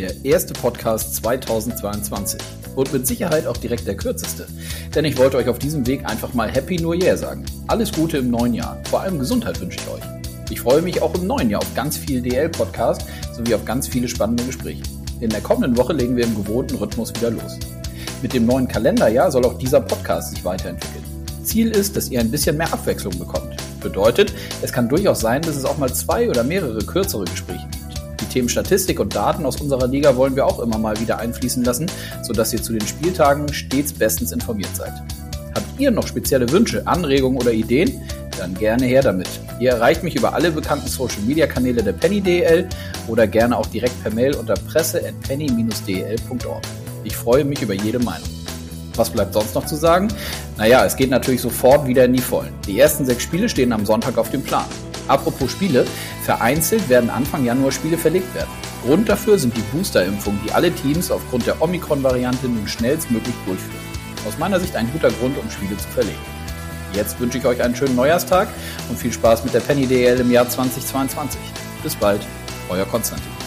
der erste Podcast 2022 und mit Sicherheit auch direkt der kürzeste. Denn ich wollte euch auf diesem Weg einfach mal Happy New Year sagen. Alles Gute im neuen Jahr. Vor allem Gesundheit wünsche ich euch. Ich freue mich auch im neuen Jahr auf ganz viel DL-Podcast sowie auf ganz viele spannende Gespräche. In der kommenden Woche legen wir im gewohnten Rhythmus wieder los. Mit dem neuen Kalenderjahr soll auch dieser Podcast sich weiterentwickeln. Ziel ist, dass ihr ein bisschen mehr Abwechslung bekommt. Bedeutet, es kann durchaus sein, dass es auch mal zwei oder mehrere kürzere Gespräche. Die Themen Statistik und Daten aus unserer Liga wollen wir auch immer mal wieder einfließen lassen, sodass ihr zu den Spieltagen stets bestens informiert seid. Habt ihr noch spezielle Wünsche, Anregungen oder Ideen? Dann gerne her damit. Ihr erreicht mich über alle bekannten Social Media Kanäle der Penny DL oder gerne auch direkt per Mail unter presse.penny-dl.org. Ich freue mich über jede Meinung. Was bleibt sonst noch zu sagen? Naja, es geht natürlich sofort wieder in die Vollen. Die ersten sechs Spiele stehen am Sonntag auf dem Plan. Apropos Spiele, vereinzelt werden Anfang Januar Spiele verlegt werden. Grund dafür sind die Boosterimpfungen, die alle Teams aufgrund der Omikron-Variante nun schnellstmöglich durchführen. Aus meiner Sicht ein guter Grund, um Spiele zu verlegen. Jetzt wünsche ich euch einen schönen Neujahrstag und viel Spaß mit der Penny DL im Jahr 2022. Bis bald, euer Konstantin.